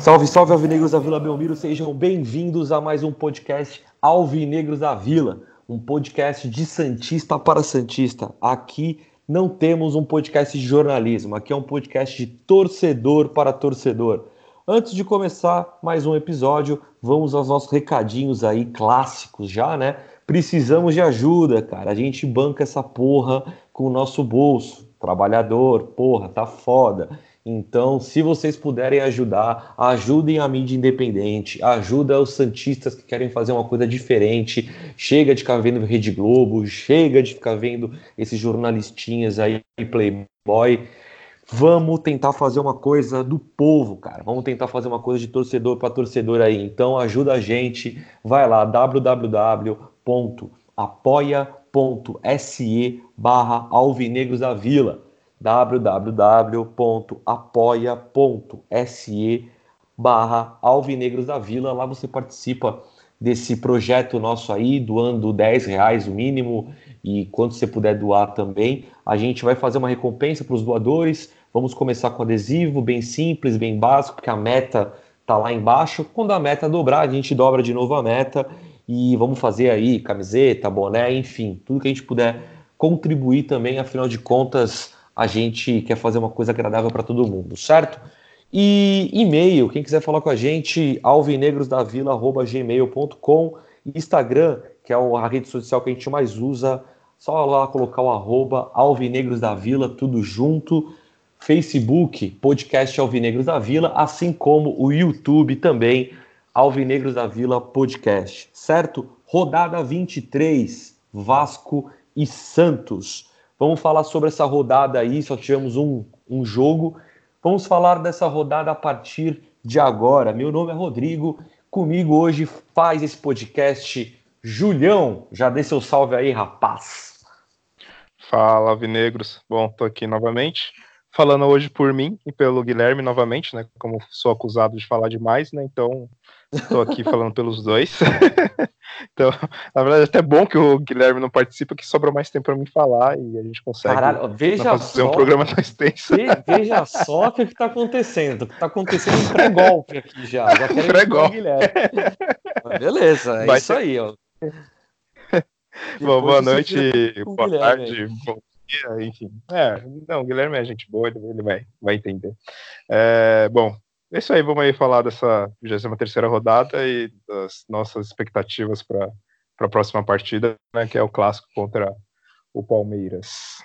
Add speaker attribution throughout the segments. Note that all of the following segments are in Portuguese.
Speaker 1: Salve, salve, Alvinegros da Vila Belmiro, sejam bem-vindos a mais um podcast Alvinegros da Vila, um podcast de Santista para Santista. Aqui não temos um podcast de jornalismo, aqui é um podcast de torcedor para torcedor. Antes de começar mais um episódio, vamos aos nossos recadinhos aí clássicos já, né? Precisamos de ajuda, cara. A gente banca essa porra com o nosso bolso. Trabalhador, porra, tá foda. Então, se vocês puderem ajudar, ajudem a mídia independente, ajuda os santistas que querem fazer uma coisa diferente. Chega de ficar vendo Rede Globo, chega de ficar vendo esses jornalistinhas aí, Playboy. Vamos tentar fazer uma coisa do povo, cara. Vamos tentar fazer uma coisa de torcedor para torcedor aí. Então ajuda a gente. Vai lá, www.apoia.se barra Alvinegros da Vila www.apoia.se barra Alvinegros da Vila. Lá você participa desse projeto nosso aí, doando 10 reais o mínimo e quanto você puder doar também. A gente vai fazer uma recompensa para os doadores. Vamos começar com adesivo, bem simples, bem básico, porque a meta tá lá embaixo. Quando a meta dobrar, a gente dobra de novo a meta e vamos fazer aí camiseta, boné, enfim, tudo que a gente puder contribuir também, afinal de contas, a gente quer fazer uma coisa agradável para todo mundo, certo? E e-mail, quem quiser falar com a gente, alvinegrosdavila.gmail.com Instagram, que é a rede social que a gente mais usa, só lá colocar o arroba Alvinegros da Vila, tudo junto. Facebook, podcast Alvinegros da Vila, assim como o YouTube também, Alvinegros da Vila Podcast, certo? Rodada 23, Vasco e Santos. Vamos falar sobre essa rodada aí, só tivemos um, um jogo. Vamos falar dessa rodada a partir de agora. Meu nome é Rodrigo, comigo hoje faz esse podcast Julião. Já dê seu salve aí, rapaz.
Speaker 2: Fala, Vinegros. Bom, tô aqui novamente falando hoje por mim e pelo Guilherme novamente, né? Como sou acusado de falar demais, né? Então estou aqui falando pelos dois. então, na verdade, é até bom que o Guilherme não participa, que sobra mais tempo para mim falar e a gente consegue
Speaker 1: Caralho, veja
Speaker 2: fazer
Speaker 1: só,
Speaker 2: um programa mais tenso.
Speaker 1: Veja só o que está acontecendo. Está acontecendo um pré-golpe aqui já. Já querem
Speaker 2: pré-golpe.
Speaker 1: Guilherme. Beleza, é
Speaker 2: Vai
Speaker 1: isso
Speaker 2: ser...
Speaker 1: aí, ó.
Speaker 2: Bom, boa noite, boa
Speaker 1: Guilherme
Speaker 2: tarde, bom dia, enfim. É, não, o Guilherme é gente boa, ele vai, vai entender. É, bom, é isso aí, vamos aí falar dessa 23 rodada e das nossas expectativas para a próxima partida, né, que é o clássico contra o Palmeiras.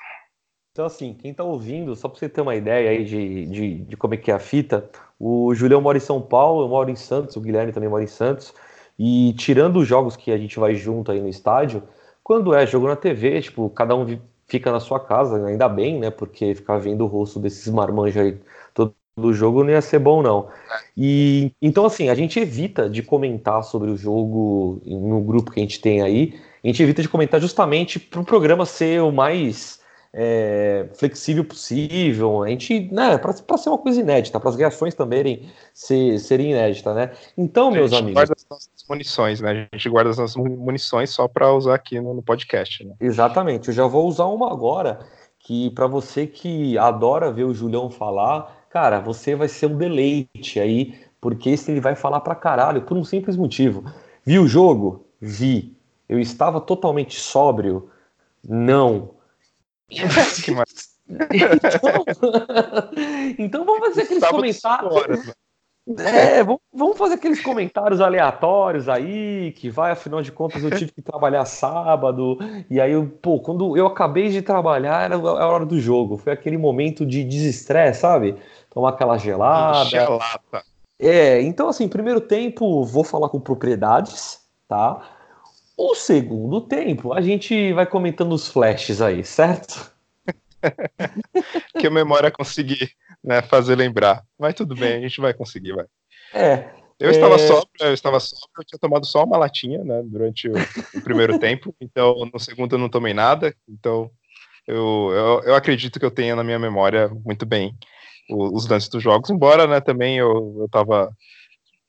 Speaker 1: Então, assim, quem tá ouvindo, só para você ter uma ideia aí de, de, de como é que é a fita, o Julião mora em São Paulo, eu moro em Santos, o Guilherme também mora em Santos, e tirando os jogos que a gente vai junto aí no estádio, quando é jogo na TV, tipo, cada um fica na sua casa, ainda bem, né, porque ficar vendo o rosto desses marmanjos aí do jogo não ia ser bom, não. E então, assim, a gente evita de comentar sobre o jogo no grupo que a gente tem aí, a gente evita de comentar justamente para o programa ser o mais é, flexível possível, a gente, né, para ser uma coisa inédita, para as reações também ser, serem inéditas, né? Então, meus
Speaker 2: a gente
Speaker 1: amigos,
Speaker 2: guarda as nossas munições, né? A gente guarda as nossas munições só para usar aqui no, no podcast, né?
Speaker 1: exatamente, eu já vou usar uma agora, que para você que adora ver o Julião falar, cara, você vai ser um deleite aí, porque esse ele vai falar pra caralho, por um simples motivo. Vi o jogo? Vi. Eu estava totalmente sóbrio? Não.
Speaker 2: que mais?
Speaker 1: Então, então vamos fazer aqueles comentários.
Speaker 2: horas?
Speaker 1: É, vamos, vamos fazer aqueles comentários aleatórios aí, que vai, afinal de contas, eu tive que trabalhar sábado, e aí, eu, pô, quando eu acabei de trabalhar, era a hora do jogo, foi aquele momento de desestresse, sabe? Tomar aquela gelada.
Speaker 2: Encher a lata.
Speaker 1: É, então, assim, primeiro tempo, vou falar com propriedades, tá? O segundo tempo, a gente vai comentando os flashes aí, certo?
Speaker 2: que a memória conseguir né, fazer lembrar. Mas tudo bem, a gente vai conseguir, vai.
Speaker 1: É,
Speaker 2: Eu
Speaker 1: É.
Speaker 2: estava sóbrio, eu estava sóbrio, eu tinha tomado só uma latinha, né, durante o, o primeiro tempo, então no segundo eu não tomei nada, então eu, eu, eu acredito que eu tenha na minha memória muito bem os, lances dos jogos, embora, né, também eu, eu tava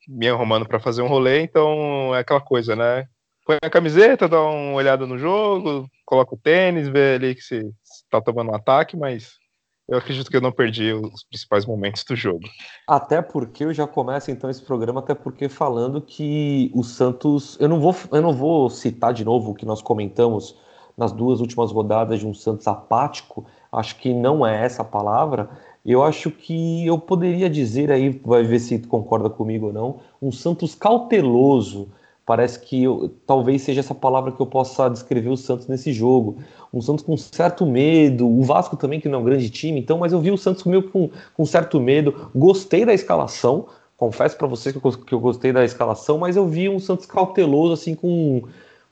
Speaker 2: me arrumando para fazer um rolê, então é aquela coisa, né? Põe a camiseta, dá uma olhada no jogo, coloca o tênis, vê ali que se, se tá tomando um ataque, mas eu acredito que eu não perdi os principais momentos do jogo.
Speaker 1: Até porque eu já começo então esse programa, até porque falando que o Santos. Eu não vou, eu não vou citar de novo o que nós comentamos nas duas últimas rodadas de um Santos apático, acho que não é essa a palavra. Eu acho que eu poderia dizer aí, vai ver se concorda comigo ou não, um Santos cauteloso. Parece que eu, talvez seja essa palavra que eu possa descrever o Santos nesse jogo. Um Santos com certo medo, o Vasco também, que não é um grande time, então, mas eu vi o Santos meio com, com certo medo. Gostei da escalação, confesso para vocês que eu, que eu gostei da escalação, mas eu vi um Santos cauteloso, assim, com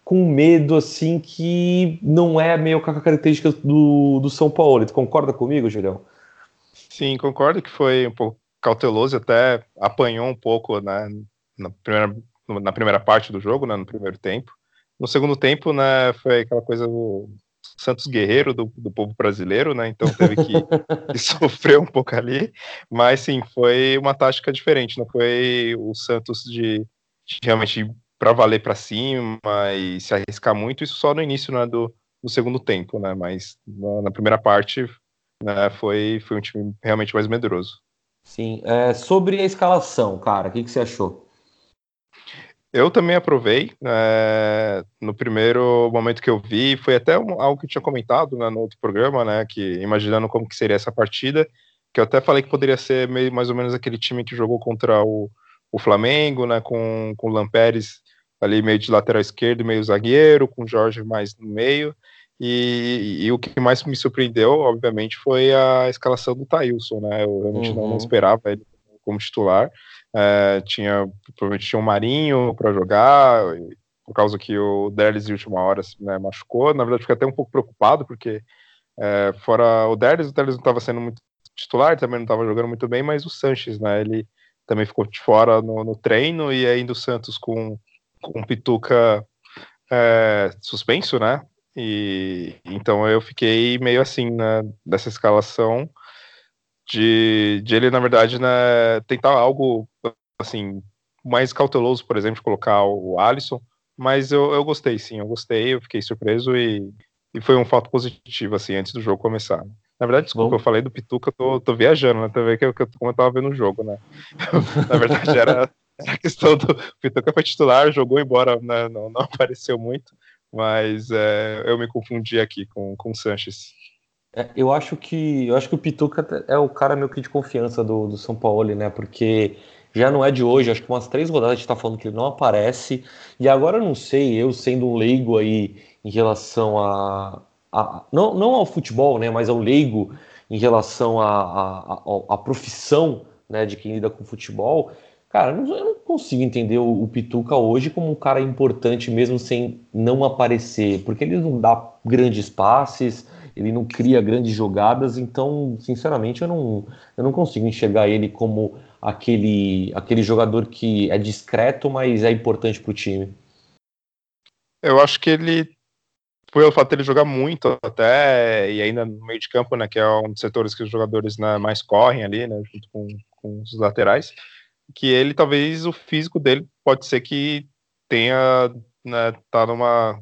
Speaker 1: com medo, assim, que não é meio com a característica do, do São Paulo. Tu concorda comigo, Julião?
Speaker 2: Sim, concordo que foi um pouco cauteloso, até apanhou um pouco né, na, primeira, na primeira parte do jogo, né, no primeiro tempo. No segundo tempo, né, foi aquela coisa do Santos Guerreiro do, do povo brasileiro, né, então teve que, que sofrer um pouco ali, mas sim, foi uma tática diferente, não foi o Santos de, de realmente para valer para cima e se arriscar muito, isso só no início né, do, do segundo tempo, né? Mas na, na primeira parte né, foi, foi um time realmente mais medroso.
Speaker 1: Sim. É, sobre a escalação, cara, o que, que você achou?
Speaker 2: Eu também aprovei. É, no primeiro momento que eu vi, foi até um, algo que eu tinha comentado né, no outro programa, né? Que imaginando como que seria essa partida, que eu até falei que poderia ser meio, mais ou menos aquele time que jogou contra o, o Flamengo, né? Com, com o Lamperes ali meio de lateral esquerdo, meio zagueiro, com o Jorge mais no meio. E, e, o que mais me surpreendeu, obviamente, foi a escalação do Thailson, né? Eu realmente uhum. não, não, esperava ele como titular. É, tinha, provavelmente tinha um Marinho para jogar, por causa que o Derlis de última hora né, machucou. Na verdade, fiquei até um pouco preocupado, porque é, fora o Derlis, o Derlis não estava sendo muito titular, também não estava jogando muito bem, mas o Sanches, né? Ele também ficou de fora no, no treino, e ainda o Santos com com o Pituca é, suspenso, né? E então eu fiquei meio assim né, dessa escalação de, de ele, na verdade, né, tentar algo assim mais cauteloso, por exemplo, de colocar o Alisson, mas eu, eu gostei, sim, eu gostei, eu fiquei surpreso e, e foi um fato positivo, assim, antes do jogo começar. Na verdade, desculpa, Bom. eu falei do Pituca, eu tô, tô viajando, né? Também que, que, como eu tava vendo o jogo, né? na verdade, era, a questão do Pituca foi titular, jogou embora, né, não, não apareceu muito, mas é, eu me confundi aqui com, com o Sanches.
Speaker 1: É, eu acho que eu acho que o Pituca é o cara meio que de confiança do, do São Paulo, né? Porque já não é de hoje, acho que umas três rodadas a gente tá falando que ele não aparece. E agora eu não sei, eu sendo um leigo aí em relação a. a não, não ao futebol, né? Mas ao leigo em relação à profissão né, de quem lida com futebol. Cara, eu não consigo entender o, Pituca hoje como um cara importante mesmo sem não aparecer, porque ele não dá grandes passes, ele não cria grandes jogadas, então, sinceramente, eu não, eu não consigo enxergar ele como aquele, aquele jogador que é discreto, mas é importante para o time.
Speaker 2: Eu acho que ele, foi o fato dele jogar muito até, e ainda no meio de campo, né, que é um dos setores que os jogadores né, mais correm ali, né, junto com, com os laterais, que ele talvez o físico dele pode ser que tenha né, tá numa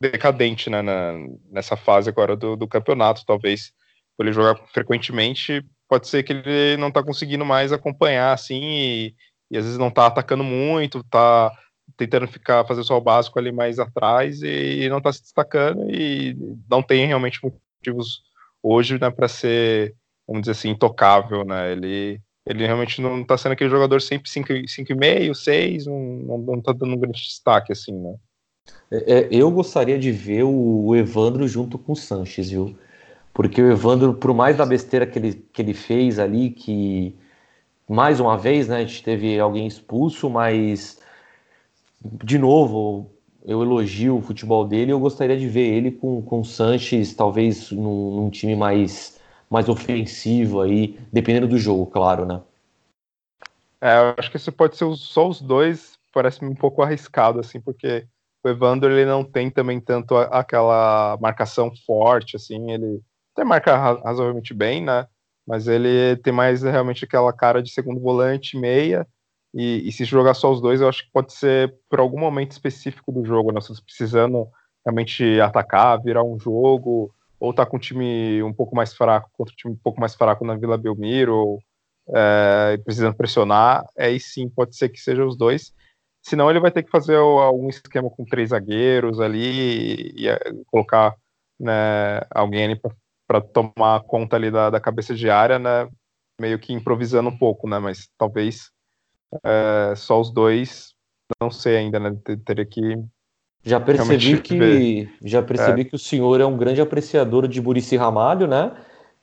Speaker 2: decadente né, na, nessa fase agora do, do campeonato, talvez por ele jogar frequentemente, pode ser que ele não tá conseguindo mais acompanhar assim e, e às vezes não tá atacando muito, tá tentando ficar fazer só o básico ali mais atrás e, e não tá se destacando e não tem realmente motivos hoje né, para ser, vamos dizer assim, intocável, né? Ele ele realmente não está sendo aquele jogador sempre 5,5, 6, não, não tá dando um grande destaque, assim, né?
Speaker 1: É, é, eu gostaria de ver o Evandro junto com o Sanches, viu? Porque o Evandro, por mais da besteira que ele, que ele fez ali, que mais uma vez, né, a gente teve alguém expulso, mas de novo, eu elogio o futebol dele. Eu gostaria de ver ele com, com o Sanches, talvez num, num time mais mais ofensivo aí, dependendo do jogo, claro, né?
Speaker 2: É, eu acho que isso pode ser só os dois, parece um pouco arriscado, assim, porque o Evandro ele não tem também tanto aquela marcação forte, assim, ele até marca razoavelmente bem, né? Mas ele tem mais realmente aquela cara de segundo volante, meia, e, e se jogar só os dois, eu acho que pode ser por algum momento específico do jogo, nós né? precisando realmente atacar, virar um jogo, ou tá com um time um pouco mais fraco contra um time um pouco mais fraco na Vila Belmiro, ou é, precisando pressionar, aí sim pode ser que seja os dois. Senão ele vai ter que fazer algum esquema com três zagueiros ali e, e é, colocar né, alguém ali para tomar conta ali da, da, cabeça de área, né, meio que improvisando um pouco, né, mas talvez é, só os dois, não sei ainda, né, teria que
Speaker 1: já percebi que ver. já percebi é. que o senhor é um grande apreciador de Murici Ramalho, né?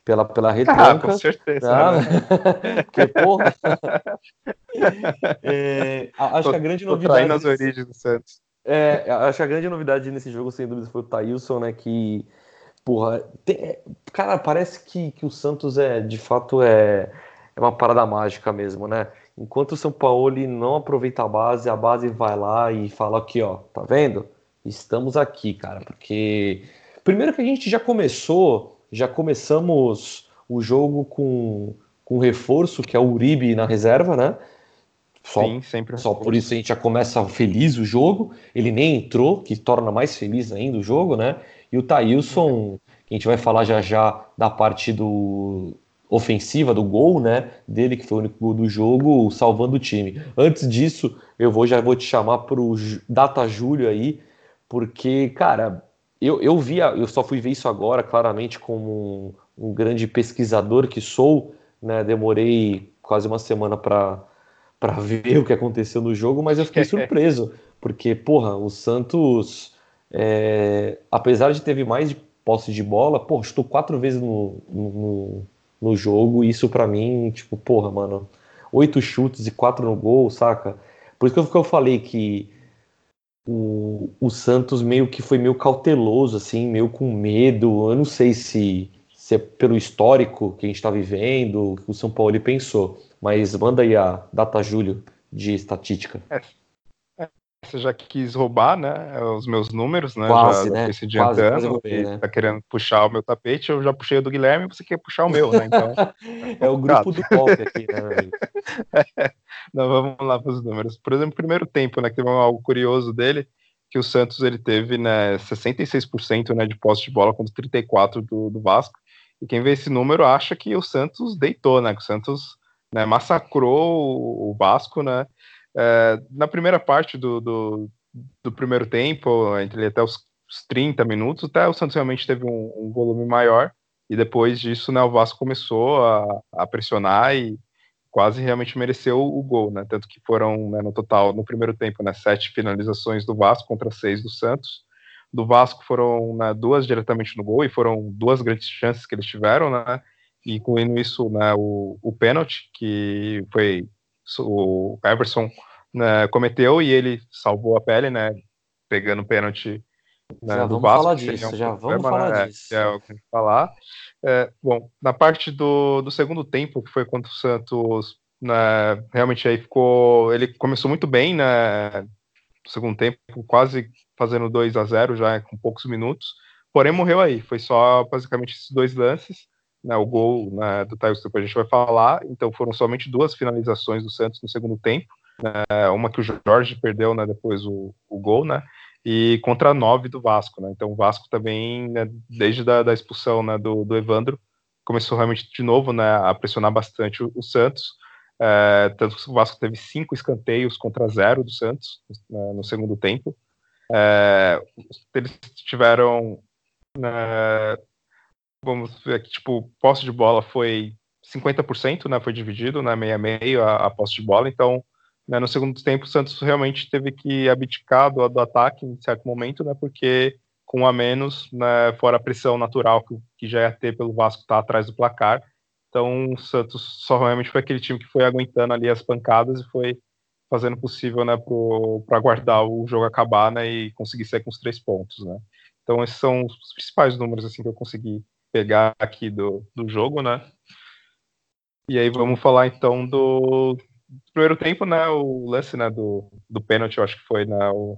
Speaker 1: pela, pela retranca. Ah,
Speaker 2: com certeza. Tá?
Speaker 1: Né? Porque, porra. é, acho tô, que a grande novidade.
Speaker 2: nas origens do Santos.
Speaker 1: É, acho que a grande novidade nesse jogo, sem dúvida, foi o Thailson, né? Que, porra, tem, cara, parece que, que o Santos é, de fato, é, é uma parada mágica mesmo, né? Enquanto o São Paulo não aproveita a base, a base vai lá e fala aqui, ó, tá vendo? Estamos aqui, cara, porque primeiro que a gente já começou já começamos o jogo com, com reforço, que é o Uribe na reserva, né? Só, Sim, sempre. Só por isso a gente já começa feliz o jogo. Ele nem entrou, que torna mais feliz ainda o jogo, né? E o Thailson, que a gente vai falar já já da parte do ofensiva do gol, né? Dele que foi o único gol do jogo, salvando o time. Antes disso, eu vou já vou te chamar pro Data Júlio aí, porque, cara, eu, eu vi, eu só fui ver isso agora, claramente, como um, um grande pesquisador que sou, né? Demorei quase uma semana para para ver o que aconteceu no jogo, mas eu fiquei surpreso, porque, porra, o Santos, é, apesar de teve mais de posse de bola, pô, estou quatro vezes no, no, no jogo, isso para mim, tipo, porra, mano, oito chutes e quatro no gol, saca? Por isso que eu, falei que o, o Santos meio que foi meio cauteloso, assim, meio com medo. Eu não sei se, se é pelo histórico que a gente está vivendo, que o São Paulo pensou, mas manda aí a data Júlio de estatística.
Speaker 2: É, você já quis roubar, né, os meus números, né,
Speaker 1: quase,
Speaker 2: já
Speaker 1: né?
Speaker 2: se adiantando, quase, né? tá querendo puxar o meu tapete, eu já puxei o do Guilherme, você quer puxar o meu, né, então...
Speaker 1: é o grupo do golpe aqui, né,
Speaker 2: é, Não, vamos lá para os números. Por exemplo, primeiro tempo, né, que teve algo curioso dele, que o Santos ele teve, né, 66% né, de posse de bola contra 34% do, do Vasco, e quem vê esse número acha que o Santos deitou, né, que o Santos né, massacrou o Vasco, né, é, na primeira parte do, do, do, primeiro tempo, entre até os, os 30 minutos, até o Santos realmente teve um, um, volume maior, e depois disso, né, o Vasco começou a, a pressionar e quase realmente mereceu o gol, né, tanto que foram, né, no total, no primeiro tempo, né, sete finalizações do Vasco contra seis do Santos, do Vasco foram né, duas diretamente no gol, e foram duas grandes chances que eles tiveram, né, incluindo isso, né, o, o pênalti, que foi o Everson né, cometeu e ele salvou a pele, né? Pegando o pênalti
Speaker 1: né, já do vamos Vasco. Falar disso, um já problema, vamos falar
Speaker 2: né,
Speaker 1: disso.
Speaker 2: É, o que falar. É, bom, na parte do, do segundo tempo, que foi quando o Santos né, realmente aí ficou. Ele começou muito bem, né? No segundo tempo, quase fazendo 2 a 0 já com poucos minutos. Porém, morreu aí. Foi só basicamente esses dois lances né, o gol né, do Thaís que a gente vai falar, então foram somente duas finalizações do Santos no segundo tempo, né, uma que o Jorge perdeu né, depois o, o gol, né, e contra nove do Vasco, né, então o Vasco também, né, desde da, da expulsão né, do, do Evandro, começou realmente de novo né, a pressionar bastante o, o Santos, é, tanto que o Vasco teve cinco escanteios contra zero do Santos no segundo tempo, é, eles tiveram vamos ver aqui, tipo, posse de bola foi 50%, né, foi dividido, né, meio a meio a, a posse de bola, então, né, no segundo tempo o Santos realmente teve que abdicar do, do ataque em certo momento, né, porque com a menos, né, fora a pressão natural que, que já ia ter pelo Vasco estar tá atrás do placar, então o Santos só realmente foi aquele time que foi aguentando ali as pancadas e foi fazendo o possível, né, para aguardar o jogo acabar, né, e conseguir sair com os três pontos, né. Então esses são os principais números, assim, que eu consegui pegar aqui do, do jogo, né? E aí vamos falar então do, primeiro tempo, né? O lance né, do, do pênalti, eu acho que foi né, o,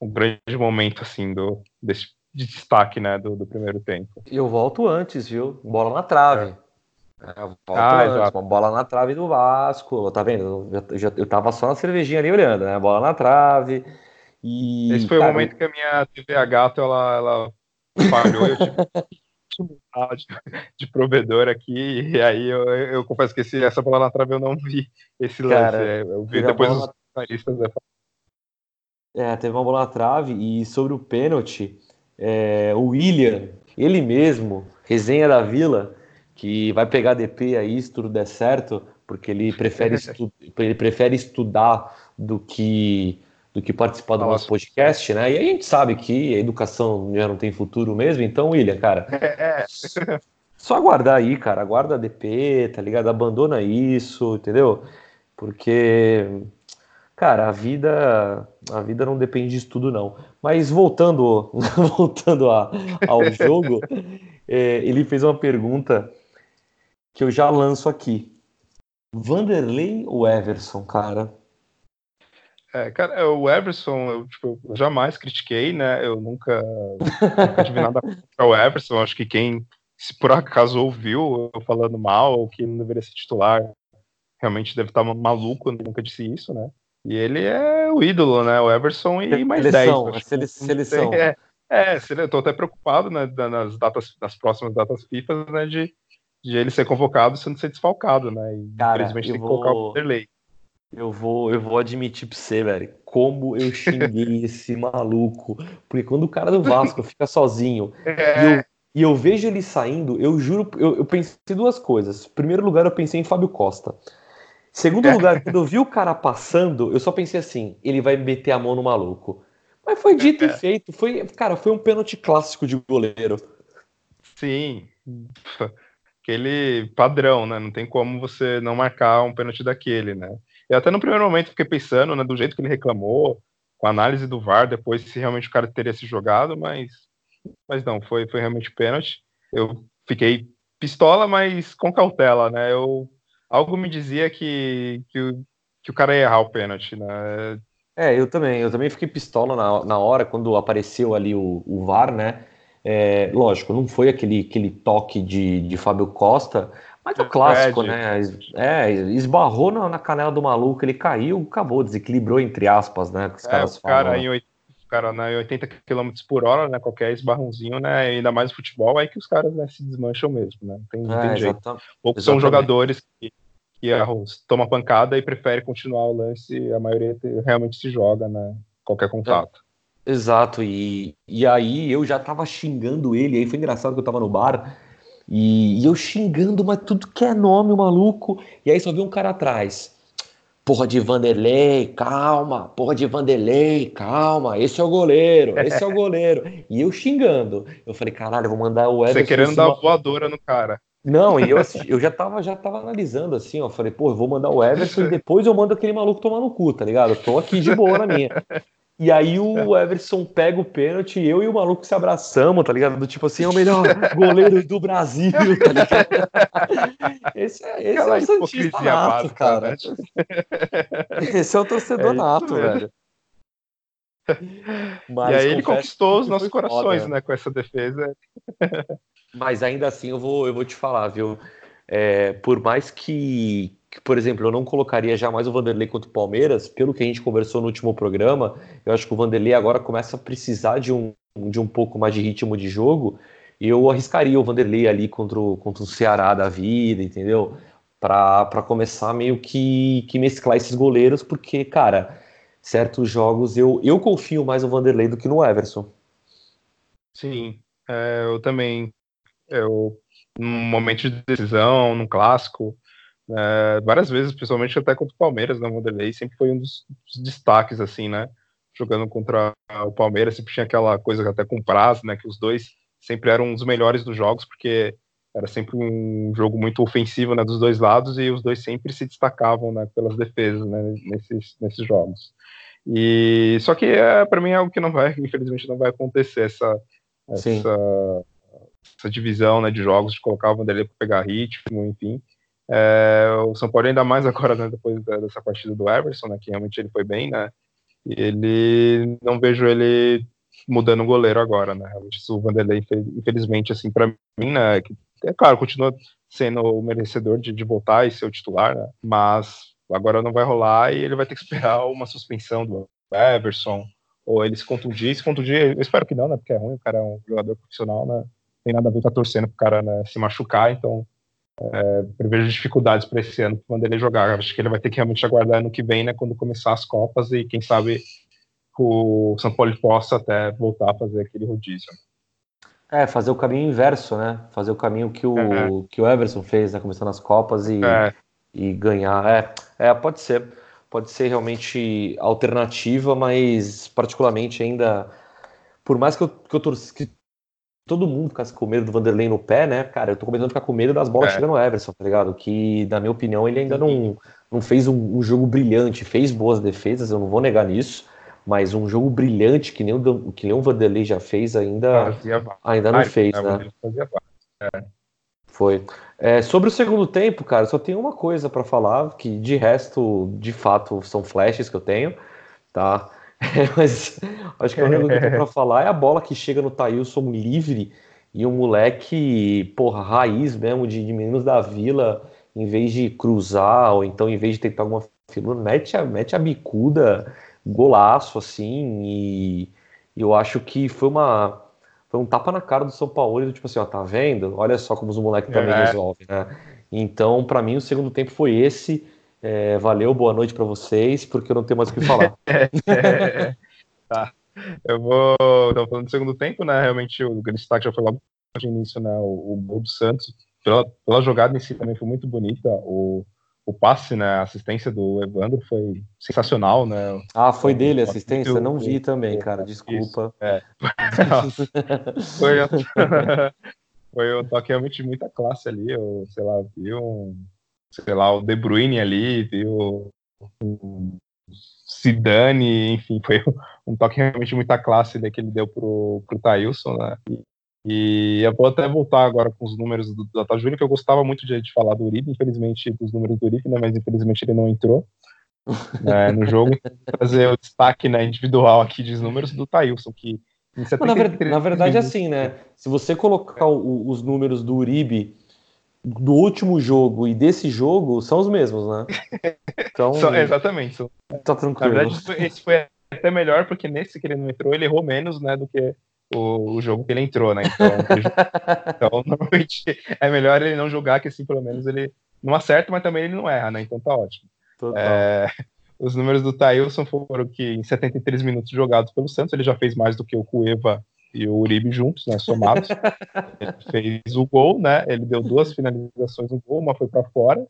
Speaker 2: um grande momento assim do desse de destaque, né, do, do primeiro tempo.
Speaker 1: Eu volto antes, viu? Bola na trave. É. É, volto ah, antes, exato. uma bola na trave do Vasco, tá vendo? Eu, já, eu tava só na cervejinha ali olhando, né? Bola na trave. E,
Speaker 2: Esse foi cara, o momento que a minha TV a gato ela, ela falhou, eu tive mudar de, de, provedor aqui, e aí eu, eu confesso que esse, essa bola na trave eu não vi esse lance. Cara, é, eu vi depois os jornalistas.
Speaker 1: É, teve uma bola na trave, e sobre o pênalti, é, o William, ele mesmo, resenha da Vila, que vai pegar DP aí se tudo der certo, porque ele prefere, estu ele prefere estudar do que do que participar do Nossa. nosso podcast, né? E a gente sabe que a educação já não tem futuro mesmo, então, William, cara, é. só aguardar aí, cara, aguarda a DP, tá ligado? Abandona isso, entendeu? Porque Cara, a vida, a vida não depende disso tudo, não. Mas voltando, voltando a, ao jogo, é, ele fez uma pergunta que eu já lanço aqui. Vanderlei ou Everson, cara?
Speaker 2: É, cara, é, o Everson, eu, tipo, eu jamais critiquei, né? Eu nunca, nunca tive nada contra o Everson. Acho que quem, se por acaso ouviu eu falando mal ou que não deveria ser titular, realmente deve estar maluco. Eu nunca disse isso, né? E ele é o ídolo, né? O Everson e mais seleção, 10.
Speaker 1: A seleção.
Speaker 2: É, é, eu tô até preocupado né, nas datas, nas próximas datas FIFA, né, de, de ele ser convocado sendo ser desfalcado, né? E,
Speaker 1: Cara, infelizmente tem vou... que colocar o Vanderlei. Eu vou, eu vou admitir pra você, velho, como eu xinguei esse maluco. Porque quando o cara do Vasco fica sozinho é... e, eu, e, eu, vejo ele saindo, eu juro, eu, eu pensei duas coisas. Em primeiro lugar, eu pensei em Fábio Costa. Segundo lugar, quando eu vi o cara passando, eu só pensei assim, ele vai meter a mão no maluco. Mas foi dito e é. feito, foi, cara, foi um pênalti clássico de goleiro.
Speaker 2: Sim. Aquele padrão, né? Não tem como você não marcar um pênalti daquele, né? E até no primeiro momento fiquei pensando, né, do jeito que ele reclamou, com a análise do VAR, depois se realmente o cara teria se jogado, mas mas não, foi foi realmente pênalti. Eu fiquei pistola, mas com cautela, né? Eu algo me dizia que, que, que o cara ia errar o pênalti, né?
Speaker 1: É, eu também. Eu também fiquei pistola na, na hora, quando apareceu ali o, o VAR, né? É, lógico, não foi aquele, aquele toque de, de Fábio Costa, mas é o clássico, né? É, esbarrou na, na, canela do maluco, ele caiu, acabou, desequilibrou, entre aspas, né?
Speaker 2: Que os é, caras o cara falam. Em, cara na 80 km por hora, né? Qualquer esbarrãozinho, né? Ainda mais no futebol, é que os caras né, se desmancham mesmo, né? Não tem, não é, tem jeito. Poucos são jogadores que que toma pancada e prefere continuar o lance, a maioria realmente se joga, né? Qualquer contato.
Speaker 1: É, exato, e, e aí eu já tava xingando ele, aí foi engraçado que eu tava no bar, e, e eu xingando, mas tudo que é nome, o maluco, e aí só vi um cara atrás. Porra de Vanderlei, calma. Porra de Vanderlei, calma. Esse é o goleiro, esse é o goleiro. E eu xingando. Eu falei, caralho, eu vou mandar o
Speaker 2: Everson. Você querendo dar voadora no cara.
Speaker 1: Não, e eu, eu já, tava, já tava analisando assim, ó. Falei, pô, eu vou mandar o Everson e depois eu mando aquele maluco tomar no cu, tá ligado? Eu tô aqui de boa na minha. E aí o Everson pega o pênalti, eu e o maluco se abraçamos, tá ligado? Do tipo assim, é o melhor goleiro do Brasil, tá ligado? Esse é, esse é o Santista nato, cara. Né? Esse é o torcedor é nato, velho.
Speaker 2: Mas, e aí ele conquistou os nossos corações, foda. né, com essa defesa.
Speaker 1: Mas ainda assim eu vou, eu vou te falar, viu? É, por mais que, que, por exemplo, eu não colocaria jamais o Vanderlei contra o Palmeiras, pelo que a gente conversou no último programa, eu acho que o Vanderlei agora começa a precisar de um, de um pouco mais de ritmo de jogo, e eu arriscaria o Vanderlei ali contra o, contra o Ceará da vida, entendeu? Para começar meio que, que mesclar esses goleiros, porque, cara, certos jogos eu, eu confio mais no Vanderlei do que no Everson.
Speaker 2: Sim, é, eu também eu, num momento de decisão, num clássico, é, várias vezes, principalmente até contra o Palmeiras, né, Vanderlei sempre foi um dos, dos, destaques, assim, né, jogando contra o Palmeiras, sempre tinha aquela coisa até com prazo, né, que os dois sempre eram os melhores dos jogos, porque era sempre um jogo muito ofensivo, né, dos dois lados, e os dois sempre se destacavam, né, pelas defesas, né, nesses, nesses jogos. E só que é, para mim é algo que não vai, infelizmente, não vai acontecer essa, essa essa divisão né, de jogos, de colocar o Vanderlei para pegar ritmo, enfim. É, o São Paulo ainda mais agora, né, depois dessa partida do Everson, né, que realmente ele foi bem, né, ele não vejo ele mudando o goleiro agora, né? O Vanderlei, infelizmente, assim, para mim, né? É claro, continua sendo o merecedor de, de voltar e ser o titular, né? Mas agora não vai rolar e ele vai ter que esperar uma suspensão do Everson, ou ele se contundir. Se contundir, eu espero que não, né? Porque é ruim, o cara é um jogador profissional, né? Tem nada a ver com a torcendo pro cara né, se machucar, então é, prevejo dificuldades para esse ano quando ele jogar. Acho que ele vai ter que realmente aguardar ano que vem, né? Quando começar as Copas e quem sabe o São Paulo possa até voltar a fazer aquele rodízio.
Speaker 1: É, fazer o caminho inverso, né? Fazer o caminho que o, é. que o Everson fez, né? Começando as Copas e, é. e ganhar. É, é, pode ser. Pode ser realmente alternativa, mas particularmente ainda. Por mais que eu, que eu torci, que todo mundo ficasse com medo do Vanderlei no pé, né? Cara, eu tô começando a ficar com medo das bolas é. chegando no Everson, tá ligado? Que, na minha opinião, ele ainda não, não fez um, um jogo brilhante, fez boas defesas, eu não vou negar nisso mas um jogo brilhante que nem o, que nem o Vanderlei já fez ainda, ainda não fez, né? É. Foi. É, sobre o segundo tempo, cara, só tenho uma coisa para falar, que de resto, de fato, são flashes que eu tenho, tá? mas acho que a única coisa que eu tenho pra falar é a bola que chega no Thailson livre e um moleque, porra, raiz mesmo, de, de meninos da vila, em vez de cruzar, ou então em vez de tentar alguma figura, mete a, mete a bicuda golaço, assim, e, eu acho que foi uma foi um tapa na cara do São Paulo, do tipo assim, ó, tá vendo? Olha só como os moleques também é. resolvem, né? Então, para mim, o segundo tempo foi esse. É, valeu, boa noite para vocês, porque eu não tenho mais o que falar.
Speaker 2: é, tá. Eu vou. Então, falando do segundo tempo, né? Realmente o grande destaque já foi logo no início, né? O, o gol do Santos. Pela, pela jogada em si também foi muito bonita. O, o passe, né, a assistência do Evandro foi sensacional, né?
Speaker 1: Ah, foi dele a assistência? Eu não vi também, cara, desculpa.
Speaker 2: É. foi, foi um toque realmente de muita classe ali, eu, sei lá, vi um, sei lá, o De Bruyne ali, viu um Zidane, enfim, foi um toque realmente muita classe ali que ele deu pro, pro Thailson, né? E, e eu vou até voltar agora com os números do Data Júnior, que eu gostava muito de, de, falar do Uribe, infelizmente, dos números do Uribe, né, mas infelizmente ele não entrou né, no jogo. trazer o destaque né, individual aqui de números do Thailson, que
Speaker 1: na, ver, na, verdade, é assim, né? Se você colocar o, os números do Uribe do último jogo e desse jogo, são os mesmos, né?
Speaker 2: Então, exatamente.
Speaker 1: Tá tranquilo.
Speaker 2: Na verdade, esse foi até melhor, porque nesse que ele não entrou, ele errou menos, né, do que o, o jogo que ele entrou, né? Então, então, normalmente é melhor ele não jogar, que assim pelo menos ele não acerta, mas também ele não erra, né? Então tá ótimo. É, os números do Thailson foram que em 73 minutos jogados pelo Santos, ele já fez mais do que o Cueva e o Uribe juntos, né, somados. ele fez o gol, né? Ele deu duas finalizações no gol, uma foi para fora.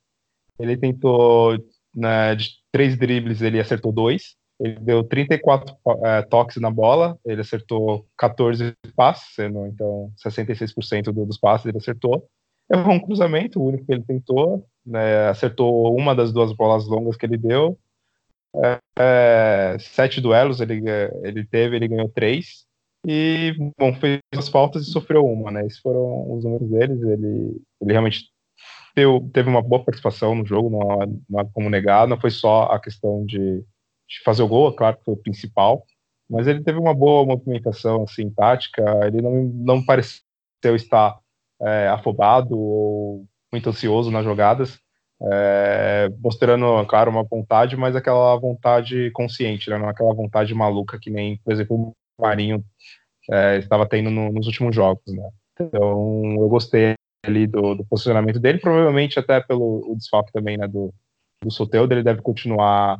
Speaker 2: Ele tentou né, de três dribles, ele acertou dois. Ele deu 34 é, toques na bola, ele acertou 14 passes, sendo então 66% do, dos passes ele acertou. Errou um cruzamento, o único que ele tentou, né, acertou uma das duas bolas longas que ele deu. É, é, sete duelos ele, ele teve, ele ganhou três. E, bom, fez as faltas e sofreu uma, né? Esses foram os números deles. Ele, ele realmente teve, teve uma boa participação no jogo, não não há como negar. Não foi só a questão de de fazer o gol, é claro que foi o principal, mas ele teve uma boa movimentação assim, tática, ele não, não pareceu estar é, afobado ou muito ansioso nas jogadas, é, mostrando, claro, uma vontade, mas aquela vontade consciente, né, não aquela vontade maluca que nem, por exemplo, o Marinho é, estava tendo no, nos últimos jogos. Né. Então, eu gostei ali do, do, posicionamento dele, provavelmente até pelo desfalque também né, do, do Soteldo, ele deve continuar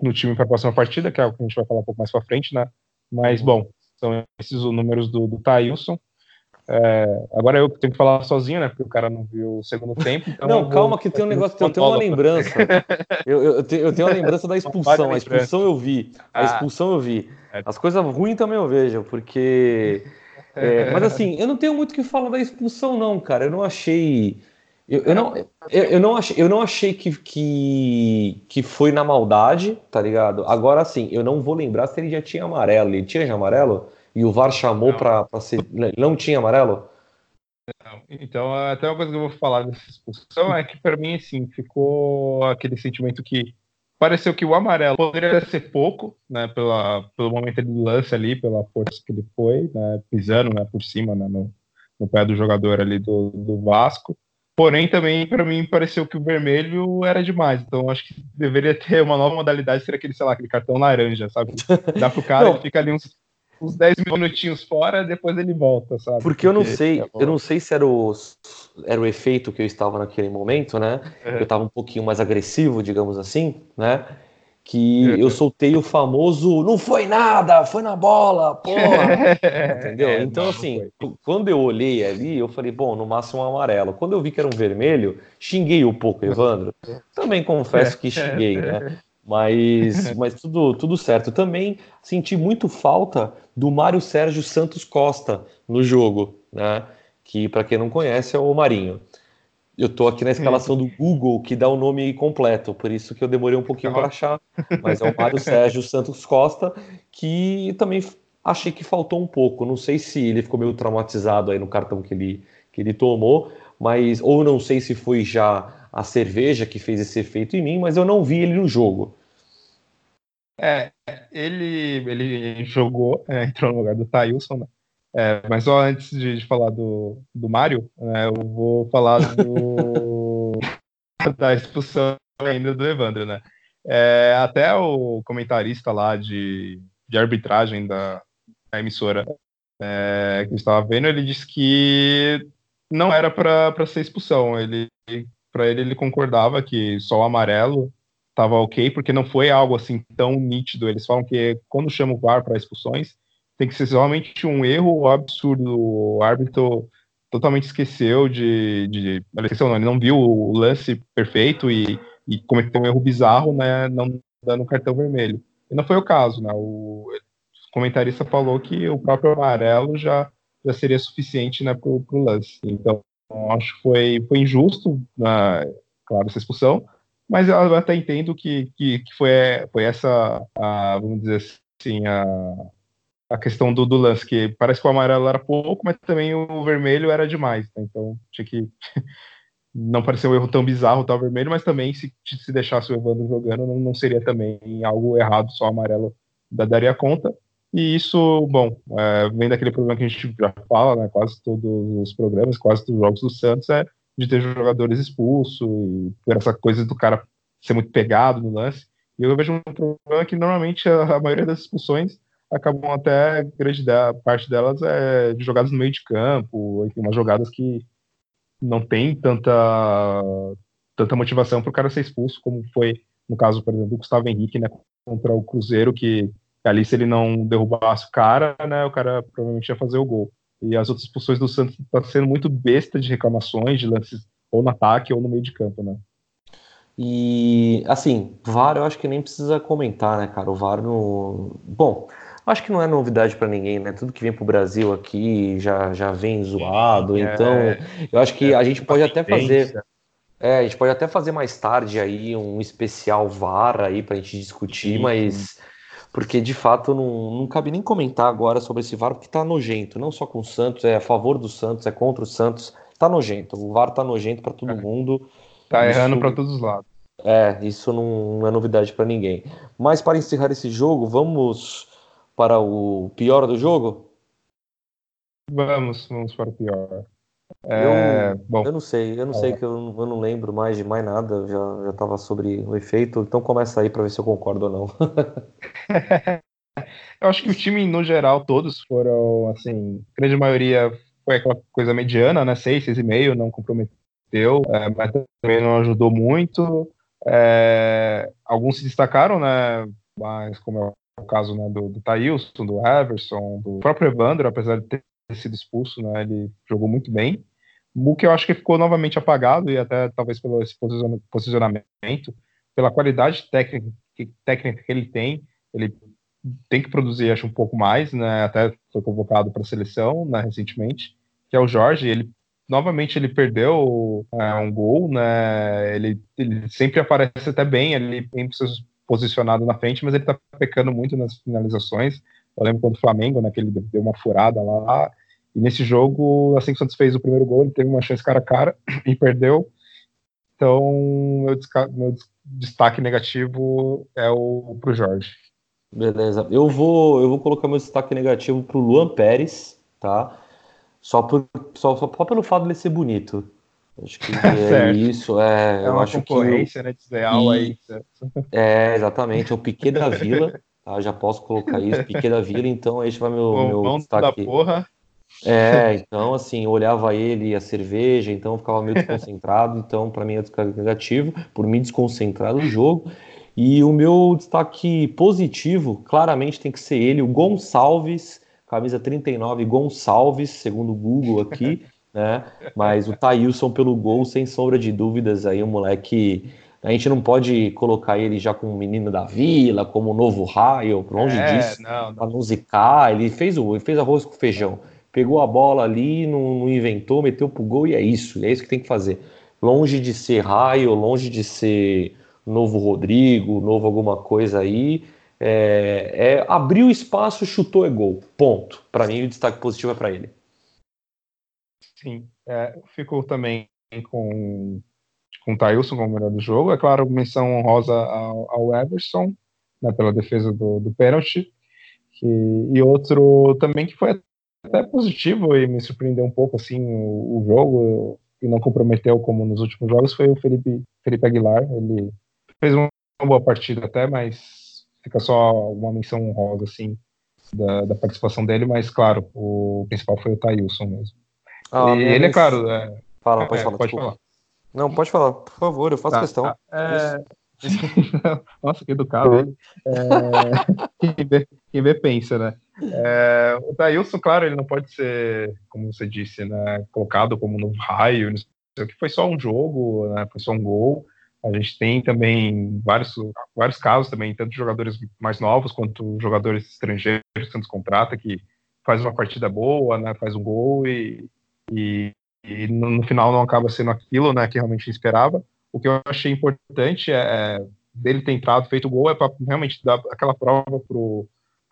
Speaker 2: no time para a próxima partida, que é o que a gente vai falar um pouco mais para frente, né? Mas, bom, são esses os números do, do Thailson. É, agora eu tenho que falar sozinho, né? Porque o cara não viu o segundo tempo. Então
Speaker 1: não, calma, que tem um negócio, eu tenho uma lembrança. eu, eu, tenho, eu tenho uma lembrança da expulsão. A expulsão eu vi. A ah. expulsão eu vi. É. As coisas ruins também eu vejo, porque. É, mas assim, eu não tenho muito o que falar da expulsão, não, cara. Eu não achei. Eu, eu, não, eu, eu, não achei, eu não achei que, que, que foi na maldade, tá ligado? Agora sim, eu não vou lembrar se ele já tinha amarelo. Ele tinha já amarelo? E o VAR chamou pra, pra ser. Não tinha amarelo?
Speaker 2: Então, até uma coisa que eu vou falar dessa expulsão é que, para mim, assim, ficou aquele sentimento que pareceu que o amarelo poderia ser pouco, né, pela, pelo momento do lance ali, pela força que ele foi, né, pisando né, por cima né, no, no pé do jogador ali do, do Vasco. Porém, também, para mim, pareceu que o vermelho era demais. Então, acho que deveria ter uma nova modalidade, ser aquele, sei lá, aquele cartão laranja, sabe? Dá pro cara, ele fica ali uns, uns 10 minutinhos fora, depois ele volta, sabe?
Speaker 1: Porque eu não sei, é eu não sei se era o, era o efeito que eu estava naquele momento, né? É. Eu estava um pouquinho mais agressivo, digamos assim, né? que eu soltei o famoso não foi nada, foi na bola, porra. Entendeu? É, então, não, assim, não quando eu olhei ali, eu falei, bom, no máximo um amarelo. Quando eu vi que era um vermelho, xinguei um pouco, Evandro. Também confesso que xinguei, né? Mas, mas tudo, tudo certo. Também senti muito falta do Mário Sérgio Santos Costa no jogo, né? Que, para quem não conhece, é o Marinho. Eu tô aqui na escalação do Google que dá o nome completo, por isso que eu demorei um pouquinho para achar. Mas é o Mário Sérgio Santos Costa, que também achei que faltou um pouco. Não sei se ele ficou meio traumatizado aí no cartão que ele, que ele tomou, mas ou não sei se foi já a cerveja que fez esse efeito em mim, mas eu não vi ele no jogo.
Speaker 2: É, ele, ele jogou, é, entrou no lugar do Thailson, né? É, mas só antes de, de falar do, do Mário, é, eu vou falar do, da expulsão ainda do Evandro, né? É, até o comentarista lá de, de arbitragem da, da emissora é, que estava vendo, ele disse que não era para ser expulsão. Ele, para ele, ele concordava que só o amarelo estava ok, porque não foi algo assim tão nítido. Eles falam que quando chama o VAR para expulsões, tem que ser realmente um erro absurdo. O árbitro totalmente esqueceu de. de ele, esqueceu, não, ele não viu o lance perfeito e, e cometeu um erro bizarro, né? Não dando cartão vermelho. E não foi o caso, né? O, comentarista falou que o próprio amarelo já, já seria suficiente né, para o lance. Então, acho que foi, foi injusto, né, claro, essa expulsão, mas eu até entendo que, que, que foi, foi essa, a, vamos dizer assim, a, a questão do, do, lance, que parece que o amarelo era pouco, mas também o vermelho era demais. Né? Então tinha que. não parecia um erro tão bizarro tal vermelho, mas também se, se deixasse o Evandro jogando, não, não seria também algo errado, só amarelo daria conta. E isso, bom, é, vem daquele problema que a gente já fala, né, quase todos os programas, quase todos os jogos do Santos, é de ter jogadores expulsos e por essa coisa do cara ser muito pegado no lance. E eu vejo um problema que normalmente a, a maioria das expulsões acabam até grande parte delas é de jogadas no meio de campo, tem umas jogadas que não tem tanta tanta motivação para o cara ser expulso, como foi no caso, por exemplo, do Gustavo Henrique, né, contra o Cruzeiro, que ali se ele não derrubasse o cara, né, o cara provavelmente ia fazer o gol. E as outras expulsões do Santos estão tá sendo muito besta de reclamações, de lances ou no ataque ou no meio de campo, né.
Speaker 1: E, assim, VAR eu acho que nem precisa comentar, né, cara? O VAR no. Bom, Acho que não é novidade para ninguém, né? Tudo que vem para o Brasil aqui já, já vem zoado. É, então, eu acho que é, a gente pode até fazer. É, a gente pode até fazer mais tarde aí um especial VAR aí para a gente discutir, sim, mas. Porque de fato não, não cabe nem comentar agora sobre esse VAR, porque tá nojento, não só com o Santos, é a favor do Santos, é contra o Santos, tá nojento. O VAR tá nojento para todo é. mundo.
Speaker 2: Tá isso, errando para todos os lados.
Speaker 1: É, isso não, não é novidade para ninguém. Mas para encerrar esse jogo, vamos para o pior do jogo?
Speaker 2: Vamos, vamos para o pior.
Speaker 1: É, eu, bom, eu não sei, eu não é. sei que eu, eu, não lembro mais de mais nada, já já estava sobre o efeito, então começa aí para ver se eu concordo ou não.
Speaker 2: eu acho que o time no geral todos foram assim, a grande maioria foi aquela coisa mediana, né, seis, seis e meio, não comprometeu, é, mas também não ajudou muito. É, alguns se destacaram, né, mas como eu o caso né, do, do Thailson, do Everson, do próprio Evandro, apesar de ter sido expulso, né, ele jogou muito bem. Muque eu acho que ficou novamente apagado e até talvez pelo esse posicionamento, pela qualidade técnica que, técnica que ele tem, ele tem que produzir acho um pouco mais, né, até foi convocado para a seleção né, recentemente, que é o Jorge, ele novamente ele perdeu é, um gol, né? Ele, ele sempre aparece até bem ali em seus posicionado na frente, mas ele tá pecando muito nas finalizações. Eu lembro quando o Flamengo, né, ele deu uma furada lá, e nesse jogo, assim que o Santos fez o primeiro gol, ele teve uma chance cara a cara e perdeu. Então, meu, destaque negativo é o pro Jorge.
Speaker 1: Beleza. Eu vou, eu vou colocar meu destaque negativo pro Luan Pérez, tá? Só, por, só, só, só pelo fato de ele ser bonito. Acho que é isso. É,
Speaker 2: é uma acho concorrência, que, né? Desleal aí.
Speaker 1: É, exatamente. É o Piquet da Vila. Tá? Já posso colocar isso. Piquet da Vila, então esse vai meu, Bom, meu destaque.
Speaker 2: Da porra.
Speaker 1: É, então assim, olhava ele e a cerveja, então ficava meio desconcentrado, então para mim é negativo, por me desconcentrar no jogo. E o meu destaque positivo, claramente tem que ser ele, o Gonçalves, camisa 39, Gonçalves, segundo o Google aqui, né? Mas o Thailson pelo gol, sem sombra de dúvidas, aí o moleque a gente não pode colocar ele já como menino da vila, como novo raio, longe é, disso, para não zicar. Ele fez, o, ele fez arroz com feijão pegou a bola ali, não, não, inventou, meteu pro gol e é isso, é isso que tem que fazer. Longe de ser raio, longe de ser novo Rodrigo, novo alguma coisa aí, é, é abriu espaço, chutou é gol. Ponto. Para mim, o destaque positivo é para ele.
Speaker 2: Sim, é, ficou também com, com o Thailson como melhor do jogo. É claro, menção honrosa ao, ao Everson, né, pela defesa do, do pênalti. Que, e outro também que foi até positivo e me surpreendeu um pouco assim o, o jogo e não comprometeu como nos últimos jogos foi o Felipe, Felipe Aguilar. Ele fez uma boa partida até, mas fica só uma menção honrosa assim da, da participação dele, mas claro, o principal foi o Thailson mesmo. Ah, e ele, é claro. É,
Speaker 1: Fala, pode é, falar. Pode falar. Não, pode falar, por favor, eu faço tá, questão. Tá, é...
Speaker 2: Nossa, que educado ele. É... quem, vê, quem vê pensa, né? É, o Dailson, claro, ele não pode ser, como você disse, né, colocado como no raio, o que, foi só um jogo, né, foi só um gol. A gente tem também vários, vários casos também, tanto jogadores mais novos quanto jogadores estrangeiros que se contrata, que faz uma partida boa, né, faz um gol e, e, e no, no, final não acaba sendo aquilo né, que realmente esperava. O que eu achei importante é, é dele ter entrado, feito o gol, é para realmente dar aquela prova pro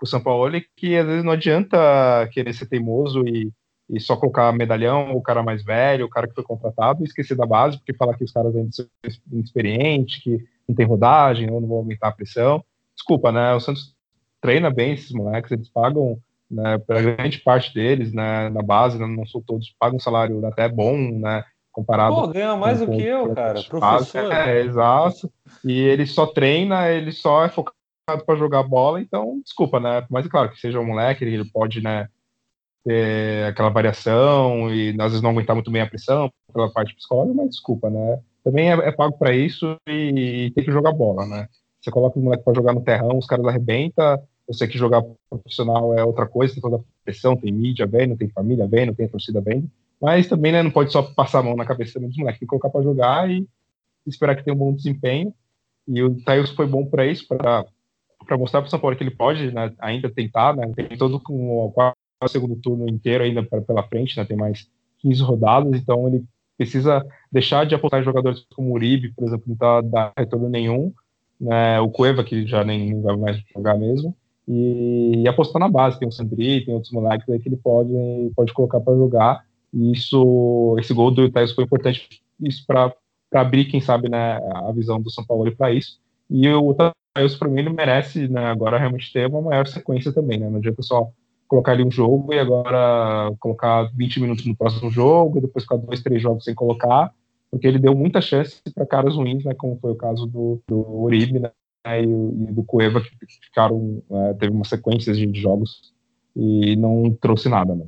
Speaker 2: o São Paulo que às vezes não adianta querer ser teimoso e, e só colocar medalhão, o cara mais velho, o cara que foi contratado, e esquecer da base, porque falar que os caras ainda são inexperientes, que não tem rodagem, ou não vão aumentar a pressão. Desculpa, né? O Santos treina bem esses moleques, eles pagam, né, para grande parte deles, né, na base, não, não são todos, pagam um salário até bom, né? Comparado. Pô,
Speaker 1: ganha mais do que eu, cara. Professor.
Speaker 2: É, é, exato. E ele só treina, ele só é focado para jogar bola, então, desculpa, né? Mas, claro, que seja um moleque, ele pode, né, ter aquela variação e às vezes não aguentar muito bem a pressão pela parte psicológica, mas desculpa, né? Também é, é pago para isso e, e, tem que jogar bola, né? Você coloca o moleque para jogar no terrão, os caras arrebentam. Eu sei que jogar profissional é outra coisa, tem toda a pressão, tem mídia vendo, tem família vendo, tem torcida vendo. Mas também, né, não pode só passar a mão na cabeça dos moleques, tem que colocar para jogar e esperar que tenha um bom desempenho. E o Tails foi bom para isso, para para mostrar para o São Paulo que ele pode né, ainda tentar, né, tem todo com o segundo turno inteiro ainda pra, pela frente, né, tem mais 15 rodadas, então ele precisa deixar de apostar em jogadores como o Uribe, por exemplo, não está dando retorno nenhum, né, o Cueva, que já nem vai mais jogar mesmo, e, e, apostar na base, tem o Sandri, tem outros moleques aí que ele pode, pode colocar para jogar, e isso, esse gol do Itaís foi importante isso para abrir, quem sabe, né, a visão do São Paulo para isso, e o Miles, para mim, ele merece né, agora realmente ter uma maior sequência também, né? Não adianta só colocar ali um jogo e agora colocar 20 minutos no próximo jogo, e depois ficar dois, três jogos sem colocar, porque ele deu muita chance para caras ruins, né? Como foi o caso do, do Uribe né, e, e do Cueva, que ficaram, é, teve uma sequência de jogos e não trouxe nada, né?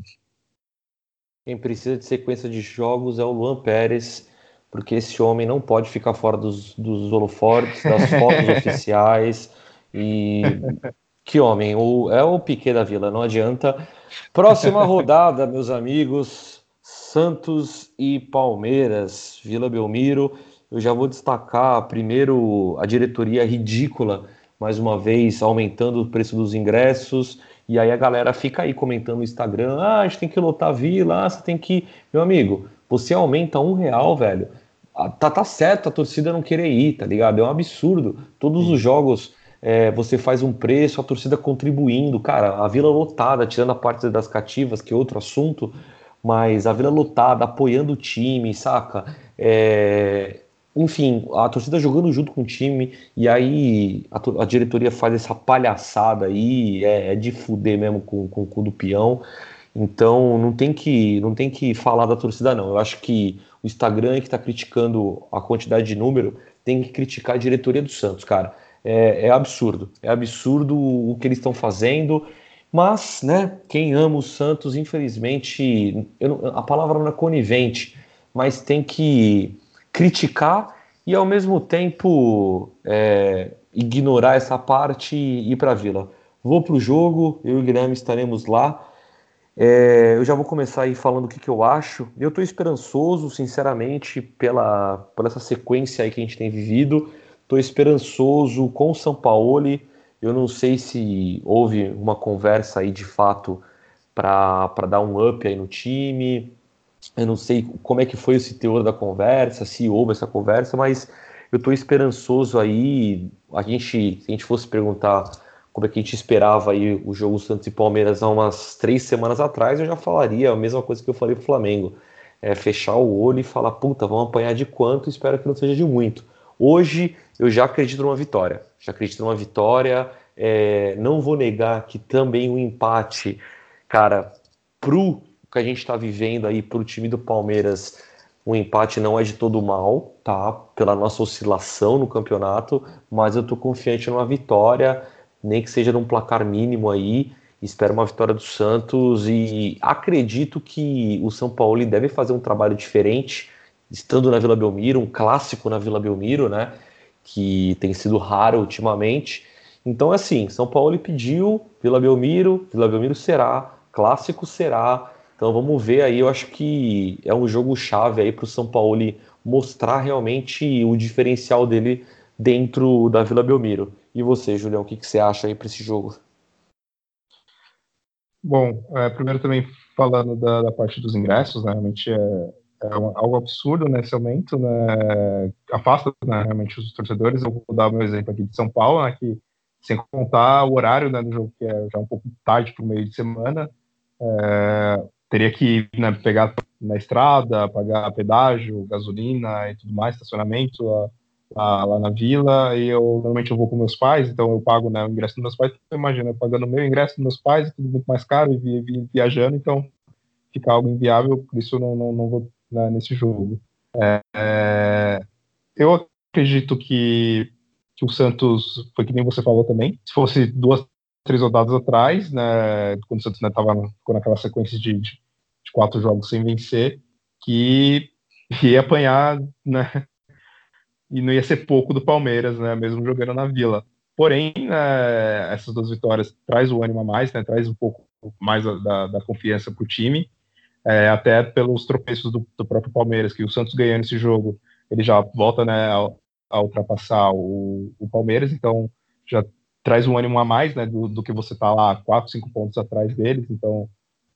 Speaker 1: Quem precisa de sequência de jogos é o Luan Pérez porque esse homem não pode ficar fora dos, dos holofortes, das fotos oficiais. E que homem, o, é o Piquet da Vila, não adianta. Próxima rodada, meus amigos, Santos e Palmeiras, Vila Belmiro. Eu já vou destacar primeiro a diretoria ridícula, mais uma vez aumentando o preço dos ingressos. E aí a galera fica aí comentando no Instagram: ah, a gente tem que lotar a vila, ah, você tem que. Meu amigo, você aumenta um real, velho. Tá, tá certo a torcida não querer ir, tá ligado? É um absurdo. Todos os jogos é, você faz um preço, a torcida contribuindo. Cara, a vila lotada, tirando a parte das cativas, que é outro assunto, mas a vila lotada, apoiando o time, saca? É, enfim, a torcida jogando junto com o time, e aí a, a diretoria faz essa palhaçada aí, é, é, de fuder mesmo com, com o cu do peão. Então não tem que não tem que falar da torcida não. Eu acho que Instagram que está criticando a quantidade de número tem que criticar a diretoria do Santos, cara. É, é absurdo, é absurdo o que eles estão fazendo. Mas, né, quem ama o Santos, infelizmente, não, a palavra não é conivente, mas tem que criticar e ao mesmo tempo é, ignorar essa parte e ir para a Vila. Vou para o jogo, eu e o Guilherme estaremos lá. É, eu já vou começar aí falando o que, que eu acho. Eu estou esperançoso, sinceramente, pela, pela essa sequência aí que a gente tem vivido. Estou esperançoso com o São Paulo. Eu não sei se houve uma conversa aí de fato para dar um up aí no time. Eu não sei como é que foi esse teor da conversa, se houve essa conversa, mas eu estou esperançoso aí. A gente, se a gente fosse perguntar como é que a gente esperava aí o jogo Santos e Palmeiras há umas três semanas atrás, eu já falaria a mesma coisa que eu falei pro Flamengo. É fechar o olho e falar, puta, vamos apanhar de quanto, espero que não seja de muito. Hoje eu já acredito numa vitória. Já acredito numa vitória. É, não vou negar que também o empate, cara, pro que a gente está vivendo aí, pro time do Palmeiras, o empate não é de todo mal, tá? Pela nossa oscilação no campeonato, mas eu tô confiante numa vitória nem que seja num placar mínimo aí. Espero uma vitória do Santos e acredito que o São Paulo deve fazer um trabalho diferente, estando na Vila Belmiro, um clássico na Vila Belmiro, né? Que tem sido raro ultimamente. Então, assim, São Paulo pediu, Vila Belmiro, Vila Belmiro será, clássico será. Então vamos ver aí, eu acho que é um jogo chave aí para o São Paulo mostrar realmente o diferencial dele dentro da Vila Belmiro. E você, Julião, o que, que você acha aí para esse jogo?
Speaker 2: Bom, é, primeiro também falando da, da, parte dos ingressos, né, realmente é, é algo absurdo né, esse aumento, né, afasta né, realmente os torcedores. Eu vou dar meu exemplo aqui de São Paulo, né, que sem contar o horário né, do jogo, que é já um pouco tarde para o meio de semana, é, teria que né, pegar na estrada, pagar pedágio, gasolina e tudo mais, estacionamento, a, lá, lá, na vila e eu normalmente eu vou com meus pais, então eu pago né, o ingresso dos meus pais. Então, imagina, eu pagando o meu ingresso dos meus pais, tudo muito mais caro e vi, vi, viajando, então fica algo inviável, por isso eu não, não, não vou né, nesse jogo. É, é, eu acredito que, que o Santos foi que nem você falou também. Se fosse duas, três rodadas atrás, né, quando o Santos né, naquela sequência de, de, de quatro jogos sem vencer, que ia apanhar né, e não ia ser pouco do Palmeiras, né, mesmo jogando na Vila. Porém, né, essas duas vitórias traz o ânimo a mais, né, traz um pouco mais da, da confiança para o time, é, até pelos tropeços do, do, próprio Palmeiras, que o Santos ganhando esse jogo, ele já volta né, a, a ultrapassar o, o, Palmeiras, então já traz um ânimo a mais né, do, do que você está lá quatro, cinco pontos atrás deles, então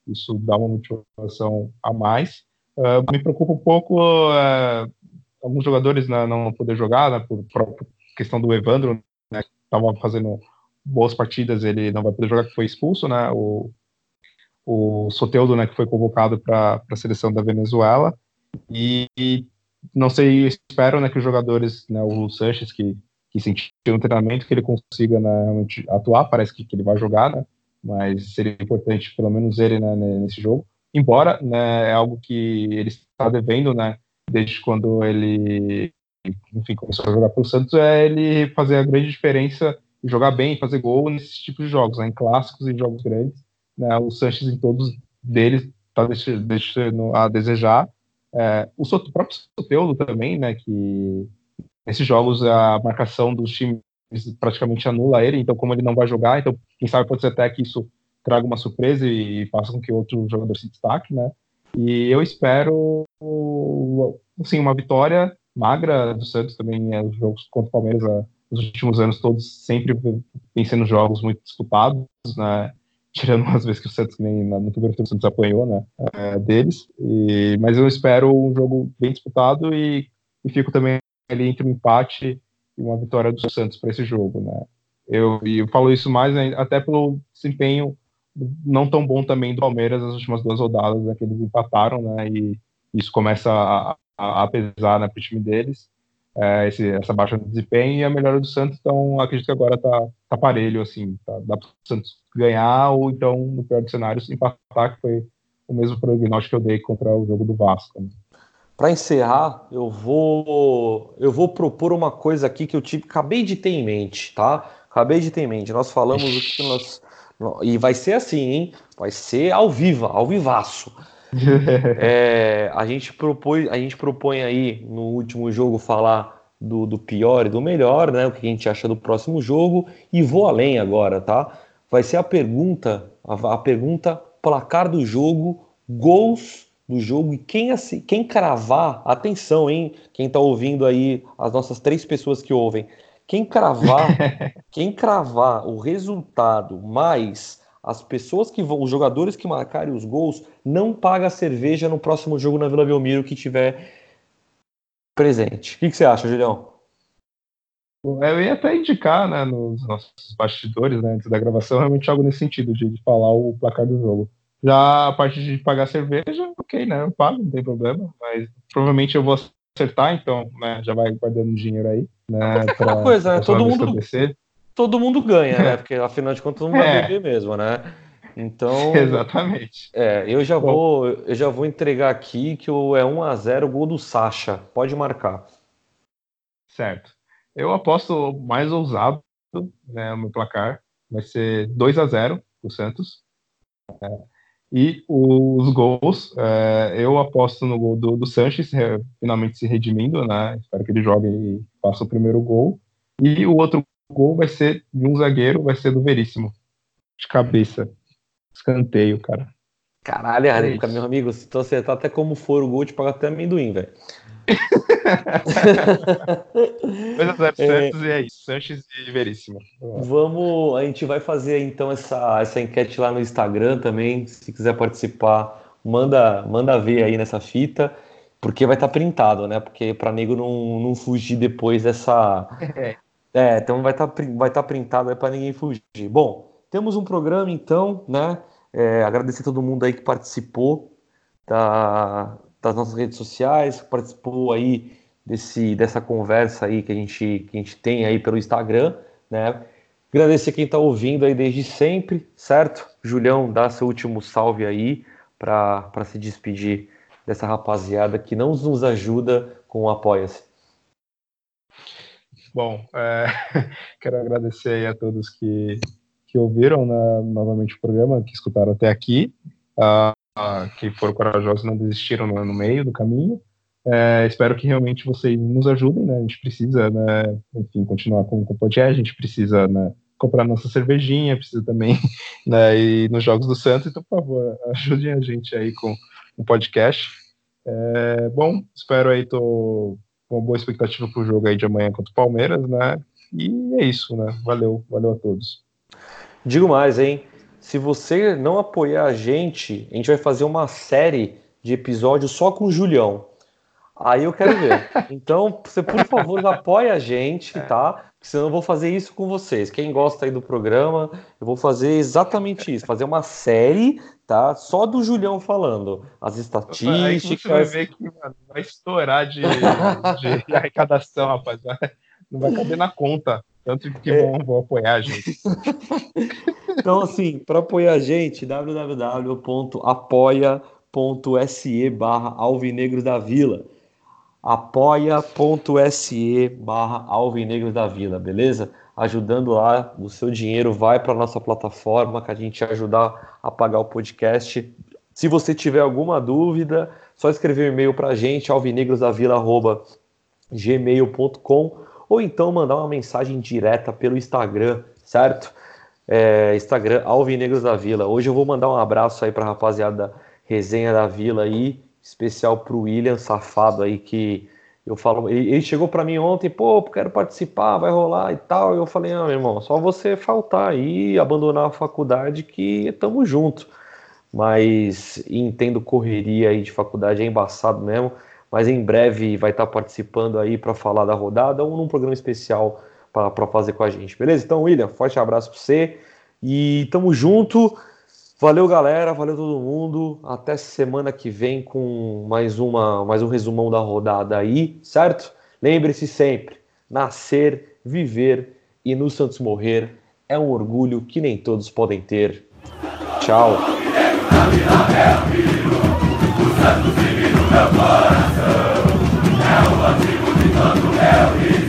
Speaker 2: isso dá uma motivação a mais. Uh, me preocupa um pouco uh, alguns jogadores né, não poder jogar, né, por, por questão do Evandro, né, que estava fazendo boas partidas, ele não vai poder jogar, que foi expulso, né, o, o Soteudo, né, que foi convocado para a seleção da Venezuela, e, e, não sei, espero, né, que os jogadores, né, o Sanches, que, que sentiu no treinamento, que ele consiga, né, realmente atuar, parece que, que ele vai jogar, né, mas seria importante, pelo menos ele, né, nesse jogo, embora, né, é algo que ele está devendo, né, desde quando ele enfim, começou a jogar pelo Santos, é ele fazer a grande diferença jogar bem, fazer gol nesses tipos de jogos, né, em clássicos e jogos grandes. Né, o Sanches em todos deles está deixando a desejar. É, o, o próprio Soteudo também, né, que nesses jogos a marcação dos times praticamente anula ele, então como ele não vai jogar, então quem sabe pode ser até que isso traga uma surpresa e faça com que outro jogador se destaque, né? E eu espero assim, uma vitória magra do Santos também. É, os jogos contra o Palmeiras é, nos últimos anos todos sempre vem sendo jogos muito disputados, né? Tirando umas vezes que o Santos, nem no primeiro tempo, Santos apanhou, né? É, deles. E, mas eu espero um jogo bem disputado e, e fico também ali entre um empate e uma vitória do Santos para esse jogo, né? Eu, eu falo isso mais né, até pelo desempenho não tão bom também do Palmeiras nas últimas duas rodadas, né, que eles empataram, né, e isso começa a, a, a pesar né, para o time deles. é, esse, essa baixa de desempenho e a melhora do Santos, então acredito que agora tá, tá parelho, assim, tá, dá para o Santos ganhar ou então, no pior dos cenários, empatar, que foi o mesmo prognóstico que eu dei contra o jogo do Vasco. Né?
Speaker 1: Para encerrar, eu vou eu vou propor uma coisa aqui que eu tive, acabei de ter em mente, tá? Acabei de ter em mente. Nós falamos o que nós e vai ser assim, hein? Vai ser ao vivo, ao vivaço. é, a gente propõe, a gente propõe aí no último jogo falar do, do pior e do melhor, né? O que a gente acha do próximo jogo e vou além agora, tá? Vai ser a pergunta, a, a pergunta placar do jogo, gols do jogo e quem, quem cravar, atenção, hein? Quem tá ouvindo aí, as nossas três pessoas que ouvem, quem cravar, quem cravar o resultado mais as pessoas que vão, os jogadores que marcarem os gols, não paga cerveja no próximo jogo na Vila Belmiro que tiver presente. O que, que você acha, Julião?
Speaker 2: Eu ia até indicar, né, nos nossos bastidores, né, antes da gravação, realmente algo nesse sentido, de, de falar o placar do jogo. Já a parte de pagar cerveja, ok, né, eu pago, não tem problema, mas provavelmente eu vou acertar, então, né, já vai guardando dinheiro aí, né,
Speaker 1: pra, coisa, né, todo mundo, todo mundo ganha, né? Porque afinal de contas não vai é. beber mesmo, né? Então.
Speaker 2: Exatamente.
Speaker 1: É, eu já Bom, vou, eu já vou entregar aqui que o é 1 a 0 gol do Sacha. Pode marcar.
Speaker 2: Certo. Eu aposto mais ousado, né, o meu placar vai ser 2 a 0 o Santos. É, e os gols, é, eu aposto no gol do, do Sanches, é, finalmente se redimindo, né? Espero que ele jogue e faça o primeiro gol. E o outro gol vai ser de um zagueiro, vai ser do Veríssimo. De cabeça. Escanteio, cara.
Speaker 1: Caralho, é Areca, meu amigo, se tu acertar até como for o gol, te paga até amendoim, velho.
Speaker 2: 2x0 Santos é, e é isso, Sanches e Veríssimo.
Speaker 1: Vamos, a gente vai fazer então essa, essa enquete lá no Instagram também, se quiser participar, manda, manda ver aí nessa fita, porque vai estar tá printado, né? Porque para nego não, não fugir depois dessa, é. É, então vai estar tá, vai tá printado para ninguém fugir. Bom, temos um programa então, né? É, agradecer a todo mundo aí que participou da, das nossas redes sociais, participou aí desse, dessa conversa aí que a, gente, que a gente tem aí pelo Instagram, né? Agradecer quem está ouvindo aí desde sempre, certo? Julião, dá seu último salve aí para se despedir dessa rapaziada que não nos ajuda com o Apoia-se.
Speaker 2: Bom, é, quero agradecer a todos que, que ouviram né, novamente o programa, que escutaram até aqui, uh, uh, que foram corajosos não desistiram no, no meio do caminho. É, espero que realmente vocês nos ajudem, né? A gente precisa, né, enfim, continuar com, com o podcast, a gente precisa né, comprar nossa cervejinha, precisa também né, ir nos Jogos do Santos, então, por favor, ajudem a gente aí com o podcast. É, bom, espero aí, tô uma boa expectativa para o jogo aí de amanhã contra o Palmeiras, né? E é isso, né? Valeu, valeu a todos.
Speaker 1: Digo mais, hein? Se você não apoiar a gente, a gente vai fazer uma série de episódios só com o Julião. Aí eu quero ver. Então, você, por favor, apoie a gente, é. tá? Senão eu vou fazer isso com vocês. Quem gosta aí do programa, eu vou fazer exatamente isso. Fazer uma série, tá? Só do Julião falando. As estatísticas. Você
Speaker 2: vai ver que mano, vai estourar de, de arrecadação, rapaz. Não vai caber na conta. Tanto que é. vão, vão apoiar a gente.
Speaker 1: então, assim, para apoiar a gente, www.apoia.se barra Alvinegros da Vila apoia.se barra Alvinegros da Vila, beleza? Ajudando lá, o seu dinheiro vai para nossa plataforma que a gente ajudar a pagar o podcast. Se você tiver alguma dúvida, só escrever um e-mail para a gente, alvinegrosdavila.gmail.com ou então mandar uma mensagem direta pelo Instagram, certo? É, Instagram Alvinegros da Vila. Hoje eu vou mandar um abraço aí para a rapaziada da Resenha da Vila aí especial para o William Safado aí, que eu falo, ele, chegou para mim ontem, pô, quero participar, vai rolar e tal. Eu falei, não, meu irmão, só você faltar aí, abandonar a faculdade que tamo junto. Mas entendo correria aí de faculdade, é embaçado mesmo. Mas em breve vai estar participando aí para falar da rodada ou num programa especial para fazer com a gente, beleza? Então, William, forte abraço para você e tamo junto. Valeu, galera. Valeu todo mundo. Até semana que vem com mais uma, mais um resumão da rodada aí, certo? Lembre-se sempre: nascer, viver e no Santos morrer é um orgulho que nem todos podem ter. Tchau. unto hell